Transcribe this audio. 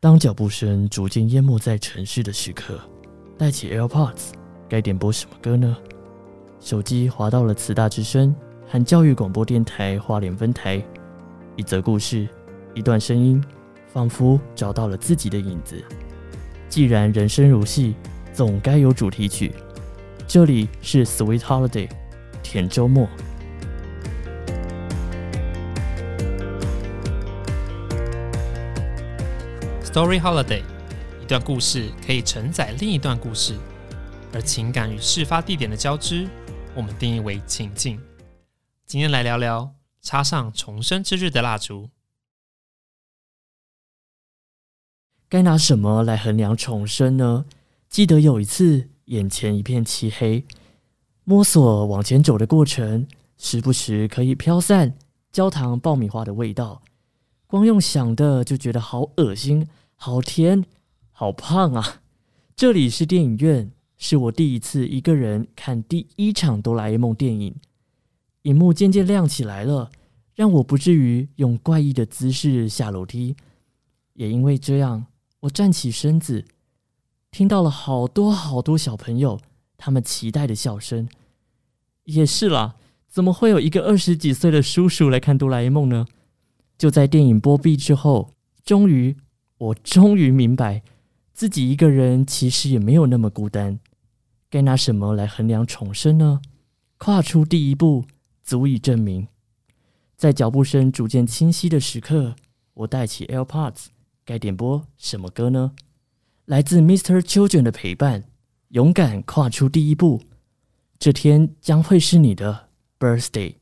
当脚步声逐渐淹没在城市的时刻，戴起 AirPods，该点播什么歌呢？手机滑到了慈大之声和教育广播电台花莲分台，一则故事，一段声音，仿佛找到了自己的影子。既然人生如戏，总该有主题曲。这里是 Sweet Holiday，甜周末。Story Holiday，一段故事可以承载另一段故事，而情感与事发地点的交织，我们定义为情境。今天来聊聊插上重生之日的蜡烛。该拿什么来衡量重生呢？记得有一次，眼前一片漆黑，摸索往前走的过程，时不时可以飘散焦糖爆米花的味道，光用想的就觉得好恶心。好甜，好胖啊！这里是电影院，是我第一次一个人看第一场哆啦 A 梦电影。荧幕渐渐亮起来了，让我不至于用怪异的姿势下楼梯。也因为这样，我站起身子，听到了好多好多小朋友他们期待的笑声。也是啦，怎么会有一个二十几岁的叔叔来看哆啦 A 梦呢？就在电影播毕之后，终于。我终于明白，自己一个人其实也没有那么孤单。该拿什么来衡量重生呢？跨出第一步，足以证明。在脚步声逐渐清晰的时刻，我戴起 AirPods，该点播什么歌呢？来自 Mr. Children 的陪伴，勇敢跨出第一步。这天将会是你的 birthday。